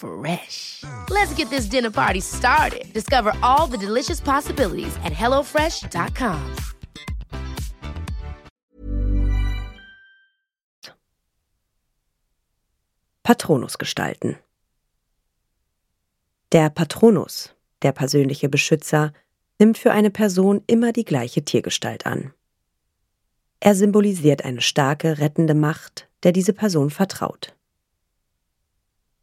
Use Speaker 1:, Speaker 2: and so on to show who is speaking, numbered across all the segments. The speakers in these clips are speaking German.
Speaker 1: Fresh. Let's get this dinner party started. Discover all the delicious possibilities at hellofresh.com.
Speaker 2: Patronus gestalten. Der Patronus, der persönliche Beschützer, nimmt für eine Person immer die gleiche Tiergestalt an. Er symbolisiert eine starke, rettende Macht, der diese Person vertraut.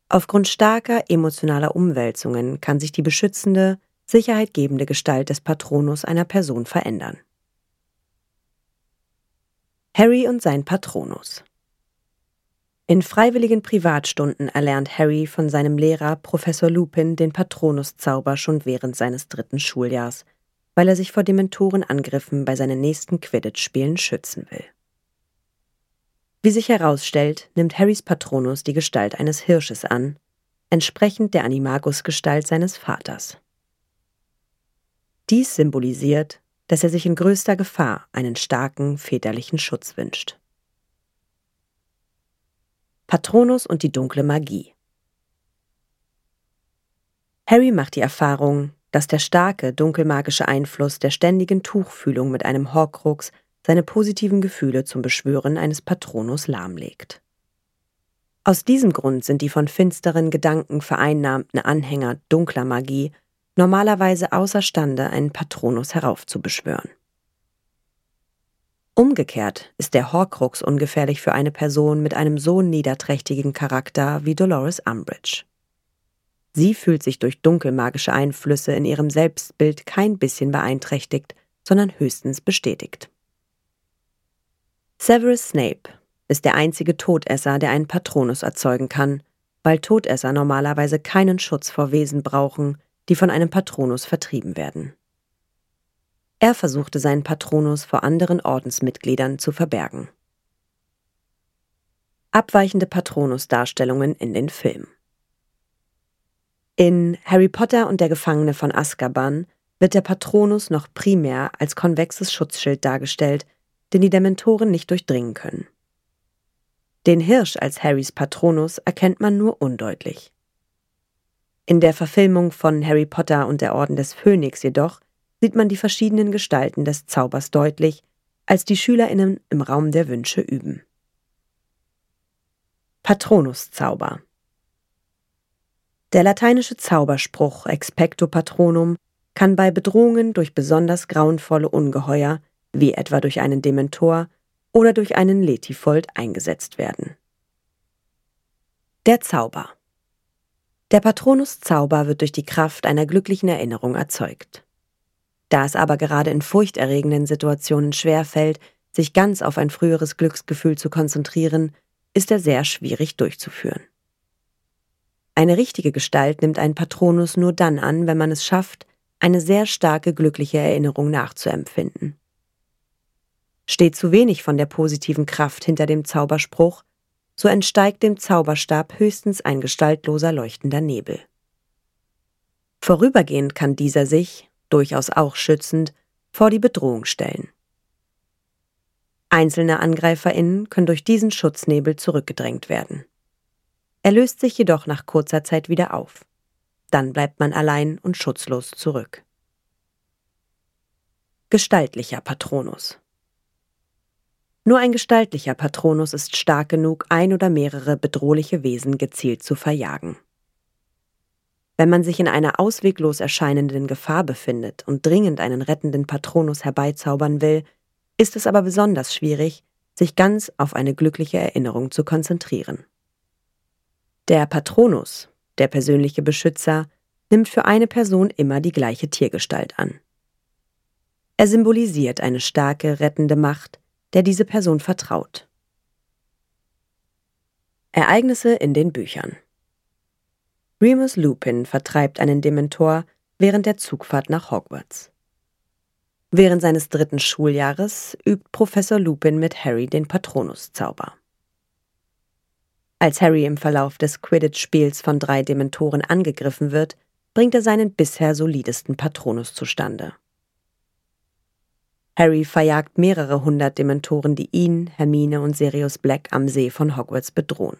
Speaker 2: Aufgrund starker emotionaler Umwälzungen kann sich die beschützende, sicherheitgebende Gestalt des Patronus einer Person verändern. Harry und sein Patronus in freiwilligen Privatstunden erlernt Harry von seinem Lehrer Professor Lupin den Patronuszauber schon während seines dritten Schuljahrs, weil er sich vor Dementorenangriffen bei seinen nächsten Quidditch-Spielen schützen will. Wie sich herausstellt, nimmt Harrys Patronus die Gestalt eines Hirsches an, entsprechend der Animagus-Gestalt seines Vaters. Dies symbolisiert, dass er sich in größter Gefahr einen starken väterlichen Schutz wünscht. Patronus und die dunkle Magie. Harry macht die Erfahrung, dass der starke dunkelmagische Einfluss der ständigen Tuchfühlung mit einem Horcrux seine positiven Gefühle zum Beschwören eines Patronus lahmlegt. Aus diesem Grund sind die von finsteren Gedanken vereinnahmten Anhänger dunkler Magie normalerweise außerstande, einen Patronus heraufzubeschwören. Umgekehrt ist der Horcrux ungefährlich für eine Person mit einem so niederträchtigen Charakter wie Dolores Umbridge. Sie fühlt sich durch dunkelmagische Einflüsse in ihrem Selbstbild kein bisschen beeinträchtigt, sondern höchstens bestätigt. Severus Snape ist der einzige Todesser, der einen Patronus erzeugen kann, weil Todesser normalerweise keinen Schutz vor Wesen brauchen, die von einem Patronus vertrieben werden. Er versuchte seinen Patronus vor anderen Ordensmitgliedern zu verbergen. Abweichende Patronus-Darstellungen in den Filmen. In Harry Potter und der Gefangene von Azkaban wird der Patronus noch primär als konvexes Schutzschild dargestellt, den die Dementoren nicht durchdringen können. Den Hirsch als Harrys Patronus erkennt man nur undeutlich. In der Verfilmung von Harry Potter und der Orden des Phönix jedoch sieht man die verschiedenen Gestalten des Zaubers deutlich, als die Schülerinnen im Raum der Wünsche üben. Patronuszauber Der lateinische Zauberspruch Expecto Patronum kann bei Bedrohungen durch besonders grauenvolle Ungeheuer, wie etwa durch einen Dementor oder durch einen Letifold, eingesetzt werden. Der Zauber Der Patronuszauber wird durch die Kraft einer glücklichen Erinnerung erzeugt. Da es aber gerade in furchterregenden Situationen schwer fällt, sich ganz auf ein früheres Glücksgefühl zu konzentrieren, ist er sehr schwierig durchzuführen. Eine richtige Gestalt nimmt ein Patronus nur dann an, wenn man es schafft, eine sehr starke glückliche Erinnerung nachzuempfinden. Steht zu wenig von der positiven Kraft hinter dem Zauberspruch, so entsteigt dem Zauberstab höchstens ein gestaltloser leuchtender Nebel. Vorübergehend kann dieser sich, durchaus auch schützend, vor die Bedrohung stellen. Einzelne AngreiferInnen können durch diesen Schutznebel zurückgedrängt werden. Er löst sich jedoch nach kurzer Zeit wieder auf. Dann bleibt man allein und schutzlos zurück. Gestaltlicher Patronus Nur ein gestaltlicher Patronus ist stark genug, ein oder mehrere bedrohliche Wesen gezielt zu verjagen. Wenn man sich in einer ausweglos erscheinenden Gefahr befindet und dringend einen rettenden Patronus herbeizaubern will, ist es aber besonders schwierig, sich ganz auf eine glückliche Erinnerung zu konzentrieren. Der Patronus, der persönliche Beschützer, nimmt für eine Person immer die gleiche Tiergestalt an. Er symbolisiert eine starke, rettende Macht, der diese Person vertraut. Ereignisse in den Büchern Remus Lupin vertreibt einen Dementor während der Zugfahrt nach Hogwarts. Während seines dritten Schuljahres übt Professor Lupin mit Harry den Patronus-Zauber. Als Harry im Verlauf des Quidditch-Spiels von drei Dementoren angegriffen wird, bringt er seinen bisher solidesten Patronus zustande. Harry verjagt mehrere hundert Dementoren, die ihn, Hermine und Sirius Black am See von Hogwarts bedrohen.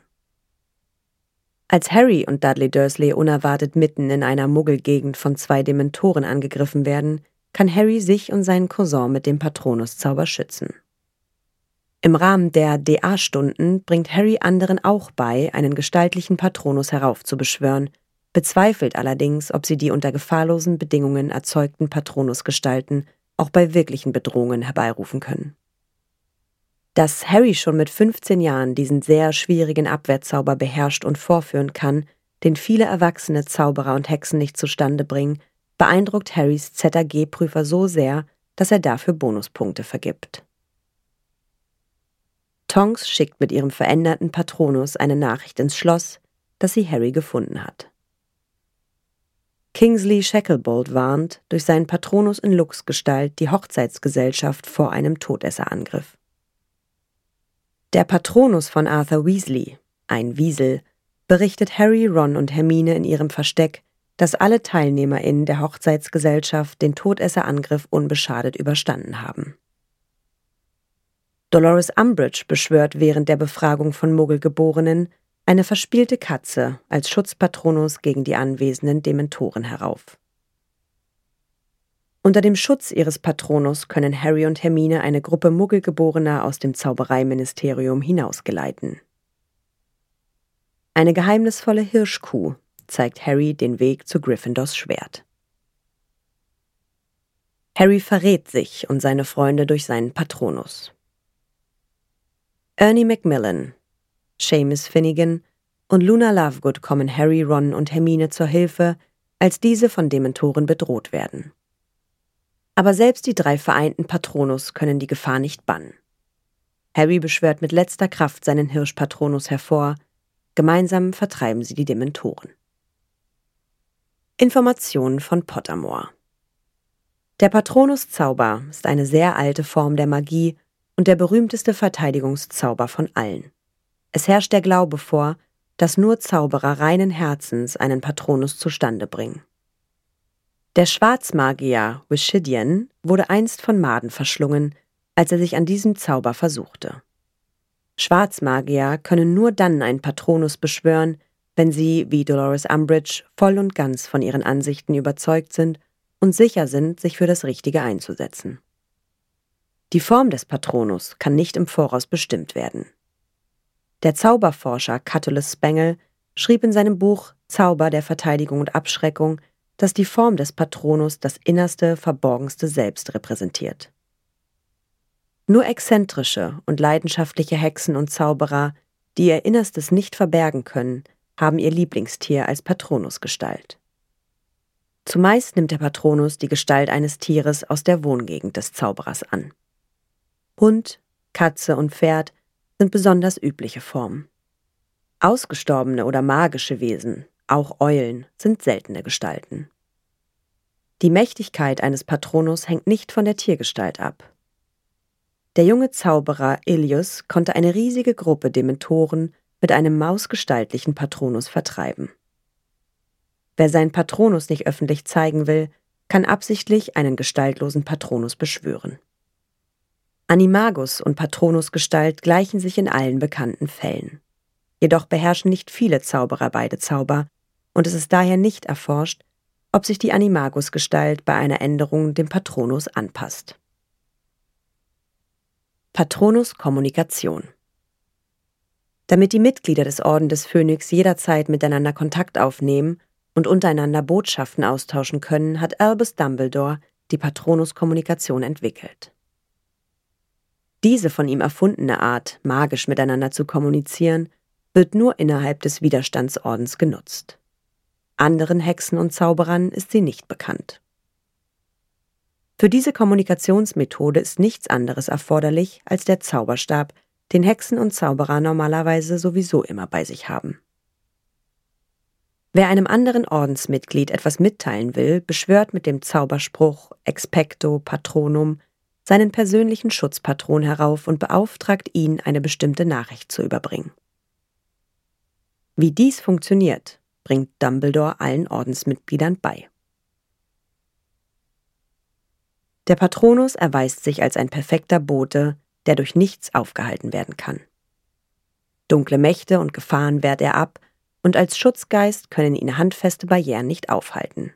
Speaker 2: Als Harry und Dudley Dursley unerwartet mitten in einer Muggelgegend von zwei Dementoren angegriffen werden, kann Harry sich und seinen Cousin mit dem Patronuszauber schützen. Im Rahmen der DA-Stunden bringt Harry anderen auch bei, einen gestaltlichen Patronus heraufzubeschwören, bezweifelt allerdings, ob sie die unter gefahrlosen Bedingungen erzeugten Patronusgestalten auch bei wirklichen Bedrohungen herbeirufen können. Dass Harry schon mit 15 Jahren diesen sehr schwierigen Abwehrzauber beherrscht und vorführen kann, den viele erwachsene Zauberer und Hexen nicht zustande bringen, beeindruckt Harrys ZAG-Prüfer so sehr, dass er dafür Bonuspunkte vergibt. Tonks schickt mit ihrem veränderten Patronus eine Nachricht ins Schloss, dass sie Harry gefunden hat. Kingsley Shacklebolt warnt durch seinen Patronus in Luchsgestalt die Hochzeitsgesellschaft vor einem Todesserangriff. Der Patronus von Arthur Weasley, ein Wiesel, berichtet Harry, Ron und Hermine in ihrem Versteck, dass alle TeilnehmerInnen der Hochzeitsgesellschaft den Todesserangriff unbeschadet überstanden haben. Dolores Umbridge beschwört während der Befragung von Muggelgeborenen eine verspielte Katze als Schutzpatronus gegen die anwesenden Dementoren herauf. Unter dem Schutz ihres Patronus können Harry und Hermine eine Gruppe Muggelgeborener aus dem Zaubereiministerium hinausgeleiten. Eine geheimnisvolle Hirschkuh zeigt Harry den Weg zu Gryffindors Schwert. Harry verrät sich und seine Freunde durch seinen Patronus. Ernie Macmillan, Seamus Finnegan und Luna Lovegood kommen Harry, Ron und Hermine zur Hilfe, als diese von Dementoren bedroht werden. Aber selbst die drei vereinten Patronus können die Gefahr nicht bannen. Harry beschwört mit letzter Kraft seinen Hirschpatronus hervor, gemeinsam vertreiben sie die Dementoren. Informationen von Pottermore Der Patronus-Zauber ist eine sehr alte Form der Magie und der berühmteste Verteidigungszauber von allen. Es herrscht der Glaube vor, dass nur Zauberer reinen Herzens einen Patronus zustande bringen. Der Schwarzmagier Wishidian wurde einst von Maden verschlungen, als er sich an diesem Zauber versuchte. Schwarzmagier können nur dann einen Patronus beschwören, wenn sie, wie Dolores Umbridge, voll und ganz von ihren Ansichten überzeugt sind und sicher sind, sich für das Richtige einzusetzen. Die Form des Patronus kann nicht im Voraus bestimmt werden. Der Zauberforscher Catullus Spengel schrieb in seinem Buch Zauber der Verteidigung und Abschreckung, dass die Form des Patronus das innerste, verborgenste Selbst repräsentiert. Nur exzentrische und leidenschaftliche Hexen und Zauberer, die ihr Innerstes nicht verbergen können, haben ihr Lieblingstier als Patronusgestalt. Zumeist nimmt der Patronus die Gestalt eines Tieres aus der Wohngegend des Zauberers an. Hund, Katze und Pferd sind besonders übliche Formen. Ausgestorbene oder magische Wesen, auch Eulen, sind seltene Gestalten. Die Mächtigkeit eines Patronus hängt nicht von der Tiergestalt ab. Der junge Zauberer Ilius konnte eine riesige Gruppe Dementoren mit einem mausgestaltlichen Patronus vertreiben. Wer seinen Patronus nicht öffentlich zeigen will, kann absichtlich einen gestaltlosen Patronus beschwören. Animagus und Patronusgestalt gleichen sich in allen bekannten Fällen. Jedoch beherrschen nicht viele Zauberer beide Zauber, und es ist daher nicht erforscht, ob sich die Animagus-Gestalt bei einer Änderung dem Patronus anpasst. Patronus-Kommunikation Damit die Mitglieder des Orden des Phönix jederzeit miteinander Kontakt aufnehmen und untereinander Botschaften austauschen können, hat Albus Dumbledore die Patronus-Kommunikation entwickelt. Diese von ihm erfundene Art, magisch miteinander zu kommunizieren, wird nur innerhalb des Widerstandsordens genutzt. Anderen Hexen und Zauberern ist sie nicht bekannt. Für diese Kommunikationsmethode ist nichts anderes erforderlich als der Zauberstab, den Hexen und Zauberer normalerweise sowieso immer bei sich haben. Wer einem anderen Ordensmitglied etwas mitteilen will, beschwört mit dem Zauberspruch Expecto Patronum seinen persönlichen Schutzpatron herauf und beauftragt ihn, eine bestimmte Nachricht zu überbringen. Wie dies funktioniert, bringt Dumbledore allen Ordensmitgliedern bei. Der Patronus erweist sich als ein perfekter Bote, der durch nichts aufgehalten werden kann. Dunkle Mächte und Gefahren wehrt er ab, und als Schutzgeist können ihn handfeste Barrieren nicht aufhalten.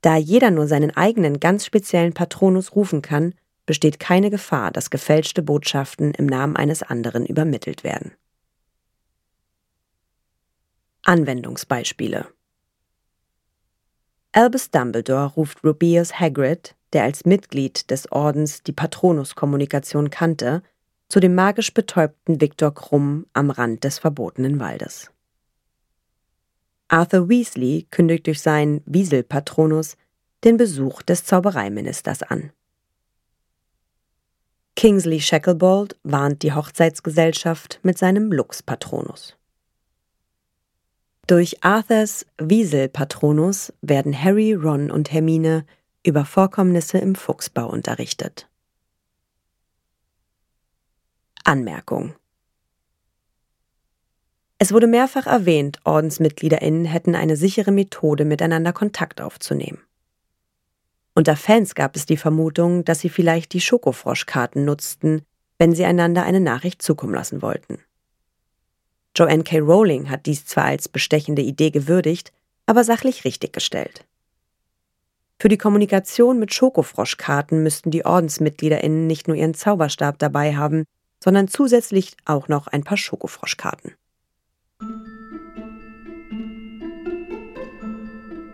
Speaker 2: Da jeder nur seinen eigenen ganz speziellen Patronus rufen kann, besteht keine Gefahr, dass gefälschte Botschaften im Namen eines anderen übermittelt werden. Anwendungsbeispiele Albus Dumbledore ruft Rubeus Hagrid, der als Mitglied des Ordens die Patronus-Kommunikation kannte, zu dem magisch betäubten Viktor Krumm am Rand des verbotenen Waldes. Arthur Weasley kündigt durch seinen Wiesel-Patronus den Besuch des Zaubereiministers an. Kingsley Shacklebolt warnt die Hochzeitsgesellschaft mit seinem Lux-Patronus. Durch Arthurs Wiesel-Patronus werden Harry, Ron und Hermine über Vorkommnisse im Fuchsbau unterrichtet. Anmerkung Es wurde mehrfach erwähnt, OrdensmitgliederInnen hätten eine sichere Methode, miteinander Kontakt aufzunehmen. Unter Fans gab es die Vermutung, dass sie vielleicht die Schokofroschkarten nutzten, wenn sie einander eine Nachricht zukommen lassen wollten. Joanne K. Rowling hat dies zwar als bestechende Idee gewürdigt, aber sachlich richtiggestellt. Für die Kommunikation mit Schokofroschkarten müssten die OrdensmitgliederInnen nicht nur ihren Zauberstab dabei haben, sondern zusätzlich auch noch ein paar Schokofroschkarten.